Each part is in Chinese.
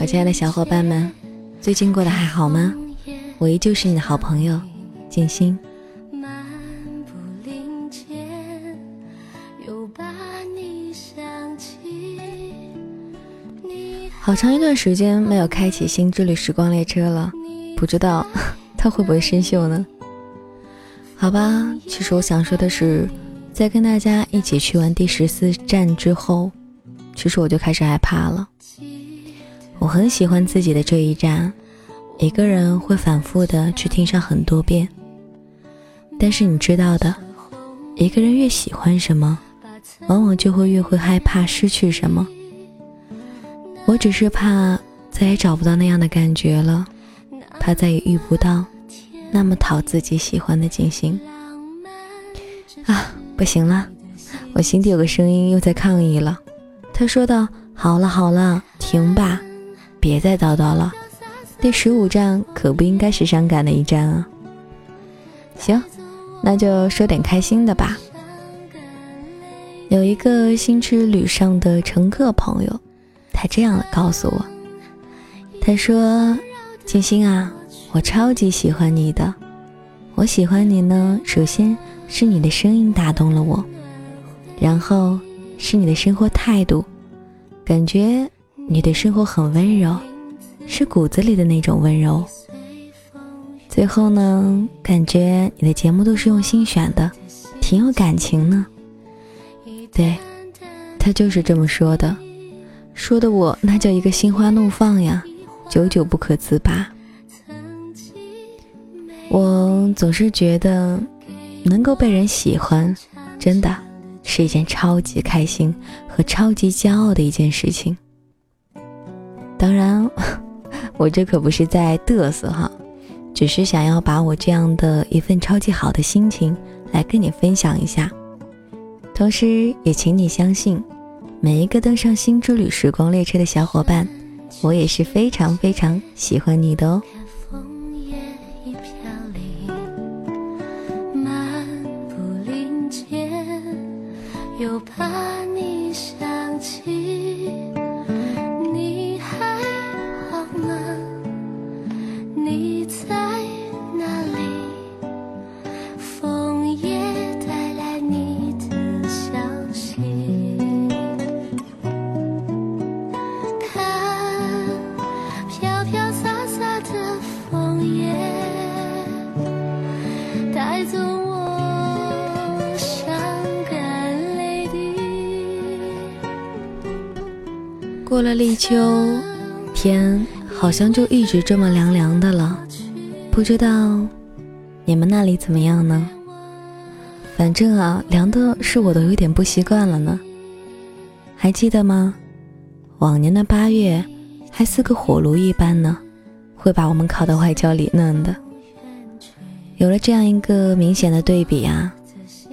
我亲爱的小伙伴们，最近过得还好吗？我依旧是你的好朋友静心。好长一段时间没有开启新之旅时光列车了，不知道 它会不会生锈呢？好吧，其实我想说的是，在跟大家一起去完第十四站之后，其实我就开始害怕了。我很喜欢自己的这一站，一个人会反复的去听上很多遍。但是你知道的，一个人越喜欢什么，往往就会越会害怕失去什么。我只是怕再也找不到那样的感觉了，怕再也遇不到那么讨自己喜欢的静心。啊，不行了，我心底有个声音又在抗议了。他说道：“好了好了，停吧，别再叨叨了。第十五站可不应该是伤感的一站啊。”行，那就说点开心的吧。有一个新之旅上的乘客朋友。他这样告诉我：“他说，静心啊，我超级喜欢你的。我喜欢你呢，首先是你的声音打动了我，然后是你的生活态度，感觉你对生活很温柔，是骨子里的那种温柔。最后呢，感觉你的节目都是用心选的，挺有感情呢。对，他就是这么说的。”说的我那叫一个心花怒放呀，久久不可自拔。我总是觉得，能够被人喜欢，真的是一件超级开心和超级骄傲的一件事情。当然，我这可不是在嘚瑟哈，只是想要把我这样的一份超级好的心情来跟你分享一下，同时也请你相信。每一个登上新之旅时光列车的小伙伴，我也是非常非常喜欢你的哦。过了立秋，天好像就一直这么凉凉的了。不知道你们那里怎么样呢？反正啊，凉的是我都有点不习惯了呢。还记得吗？往年的八月还似个火炉一般呢，会把我们烤得外焦里嫩的。有了这样一个明显的对比啊，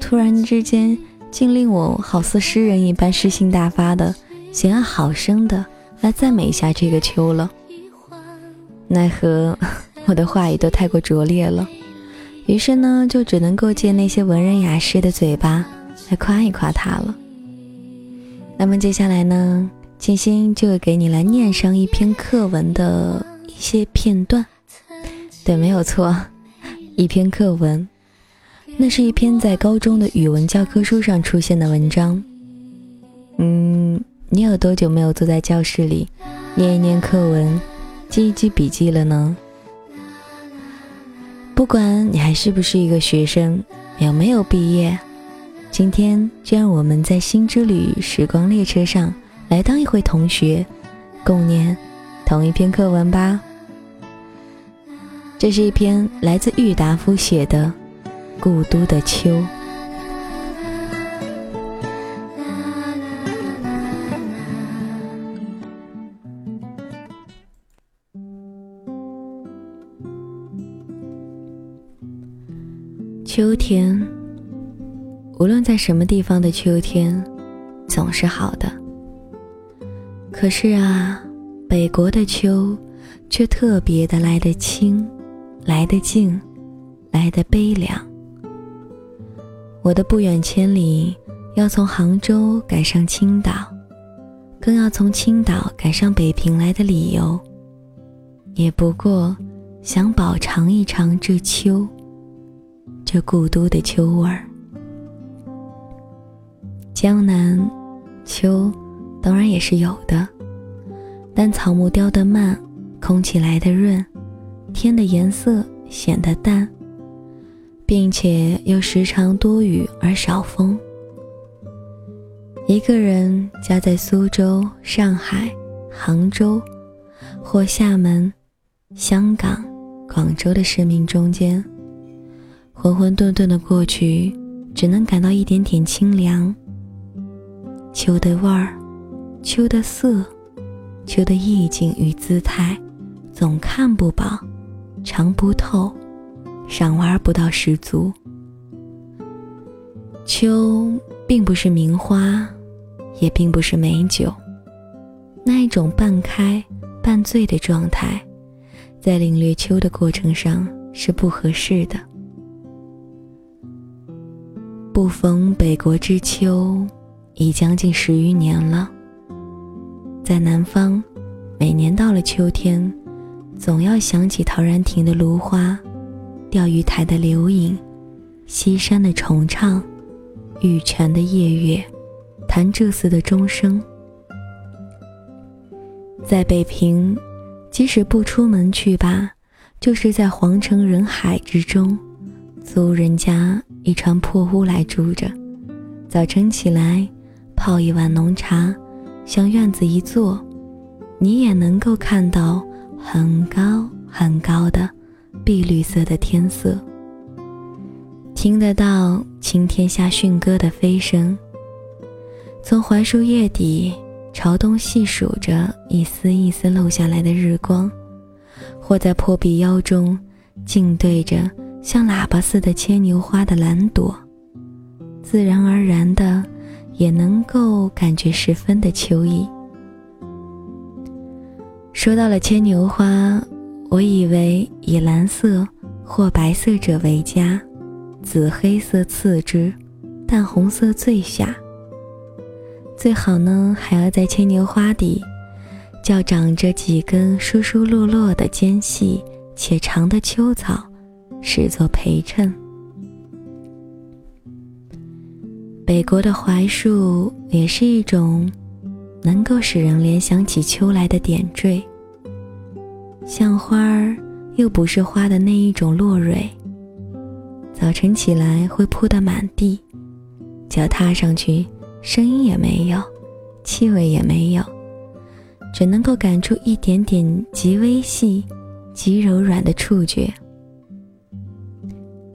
突然之间竟令我好似诗人一般诗兴大发的。想要好生的来赞美一下这个秋了，奈何 我的话语都太过拙劣了，于是呢，就只能够借那些文人雅士的嘴巴来夸一夸他了。那么接下来呢，静心就会给你来念上一篇课文的一些片段。对，没有错，一篇课文，那是一篇在高中的语文教科书上出现的文章。你有多久没有坐在教室里念一念课文、记一记笔记了呢？不管你还是不是一个学生，有没有毕业，今天就让我们在新之旅时光列车上来当一回同学，共念同一篇课文吧。这是一篇来自郁达夫写的《故都的秋》。秋天，无论在什么地方的秋天，总是好的。可是啊，北国的秋，却特别的来得清，来得静，来得悲凉。我的不远千里要从杭州赶上青岛，更要从青岛赶上北平来的理由，也不过想饱尝一尝这秋，这故都的秋味儿。江南秋当然也是有的，但草木凋得慢，空气来得润，天的颜色显得淡，并且又时常多雨而少风。一个人家在苏州、上海、杭州，或厦门、香港、广州的生命中间，浑浑沌沌的过去，只能感到一点点清凉。秋的味儿，秋的色，秋的意境与姿态，总看不饱，尝不透，赏玩不到十足。秋并不是名花。也并不是美酒，那一种半开半醉的状态，在领略秋的过程上是不合适的。不逢北国之秋，已将近十余年了。在南方，每年到了秋天，总要想起陶然亭的芦花，钓鱼台的柳影，西山的重唱，玉泉的夜月。弹这寺的钟声，在北平，即使不出门去吧，就是在皇城人海之中，租人家一船破屋来住着。早晨起来，泡一碗浓茶，向院子一坐，你也能够看到很高很高的碧绿色的天色，听得到青天下驯鸽的飞声。从槐树叶底朝东细数着一丝一丝漏下来的日光，或在破壁腰中静对着像喇叭似的牵牛花的蓝朵，自然而然的也能够感觉十分的秋意。说到了牵牛花，我以为以蓝色或白色者为佳，紫黑色次之，淡红色最下。最好呢，还要在牵牛花底，叫长着几根疏疏落落的尖细且长的秋草，视作陪衬。北国的槐树也是一种能够使人联想起秋来的点缀，像花儿又不是花的那一种落蕊。早晨起来会铺得满地，脚踏上去。声音也没有，气味也没有，只能够感触一点点极微细、极柔软的触觉。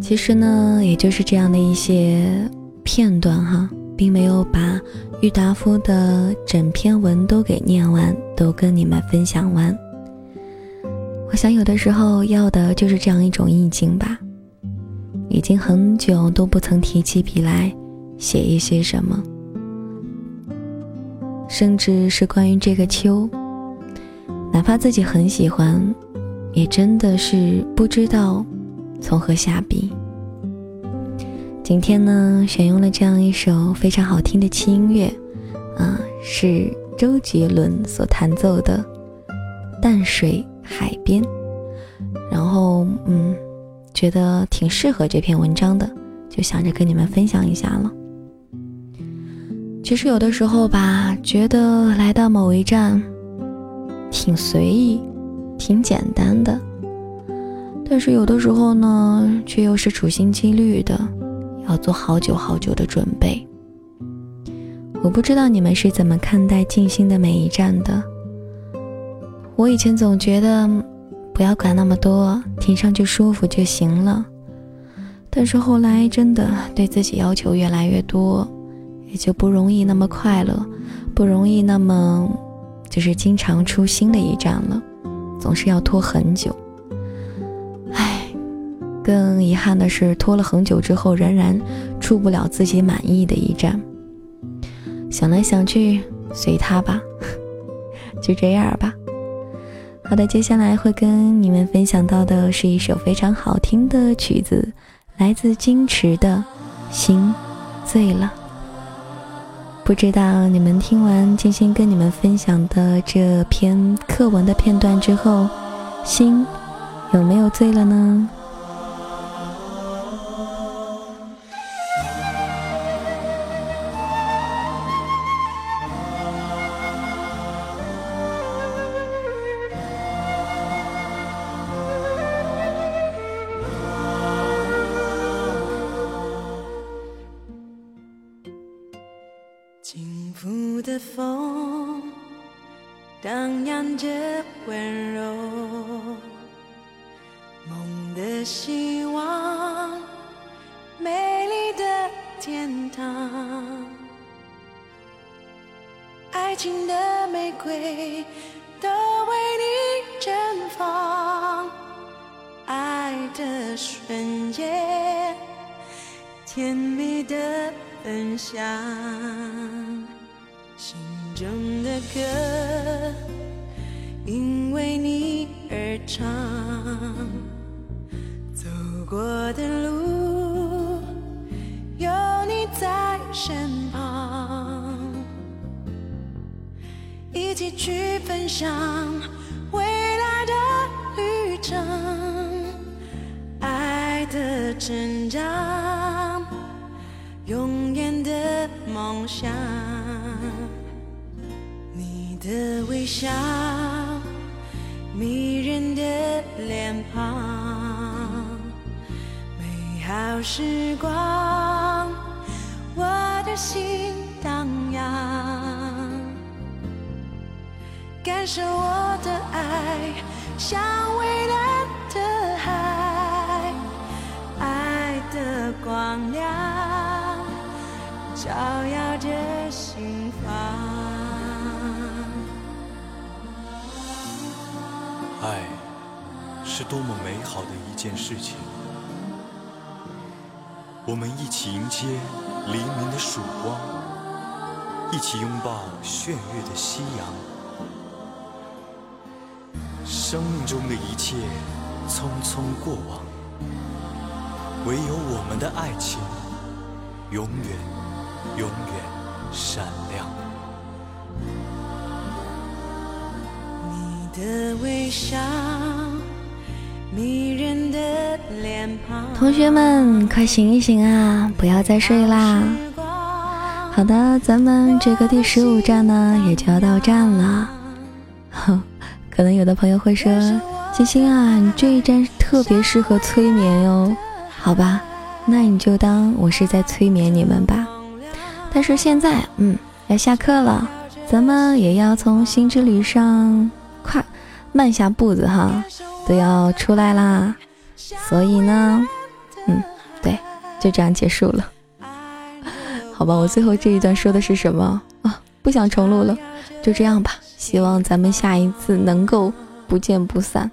其实呢，也就是这样的一些片段哈。并没有把郁达夫的整篇文都给念完，都跟你们分享完。我想有的时候要的就是这样一种意境吧。已经很久都不曾提起笔来写一些什么，甚至是关于这个秋，哪怕自己很喜欢，也真的是不知道从何下笔。今天呢，选用了这样一首非常好听的轻音乐，啊，是周杰伦所弹奏的《淡水海边》，然后嗯，觉得挺适合这篇文章的，就想着跟你们分享一下了。其实有的时候吧，觉得来到某一站，挺随意，挺简单的，但是有的时候呢，却又是处心积虑的。要做好久好久的准备。我不知道你们是怎么看待静心的每一站的。我以前总觉得不要管那么多，听上去舒服就行了。但是后来真的对自己要求越来越多，也就不容易那么快乐，不容易那么就是经常出新的一站了，总是要拖很久。更遗憾的是拖了很久之后，仍然出不了自己满意的一站。想来想去，随他吧，就这样吧。好的，接下来会跟你们分享到的是一首非常好听的曲子，来自金池的《心醉了》。不知道你们听完金星跟你们分享的这篇课文的片段之后，心有没有醉了呢？风荡漾着温柔，梦的希望，美丽的天堂，爱情的玫瑰都为你绽放，爱的瞬间，甜蜜的分享。歌，因为你而唱。走过的路，有你在身旁，一起去分享未来的旅程，爱的成长，永远的梦想。的微笑，迷人的脸庞，美好时光，我的心荡漾，感受我的爱，像蔚蓝的海，爱的光亮，照耀着心房。爱是多么美好的一件事情！我们一起迎接黎明的曙光，一起拥抱炫月的夕阳。生命中的一切匆匆过往，唯有我们的爱情永远、永远闪亮。同学们，快醒一醒啊！不要再睡啦！好的，咱们这个第十五站呢，也就要到站了。可能有的朋友会说：“星星啊，你这一站特别适合催眠哟。”好吧，那你就当我是在催眠你们吧。但是现在，嗯，要下课了，咱们也要从新之旅上。慢下步子哈，都要出来啦。所以呢，嗯，对，就这样结束了。好吧，我最后这一段说的是什么啊？不想重录了，就这样吧。希望咱们下一次能够不见不散。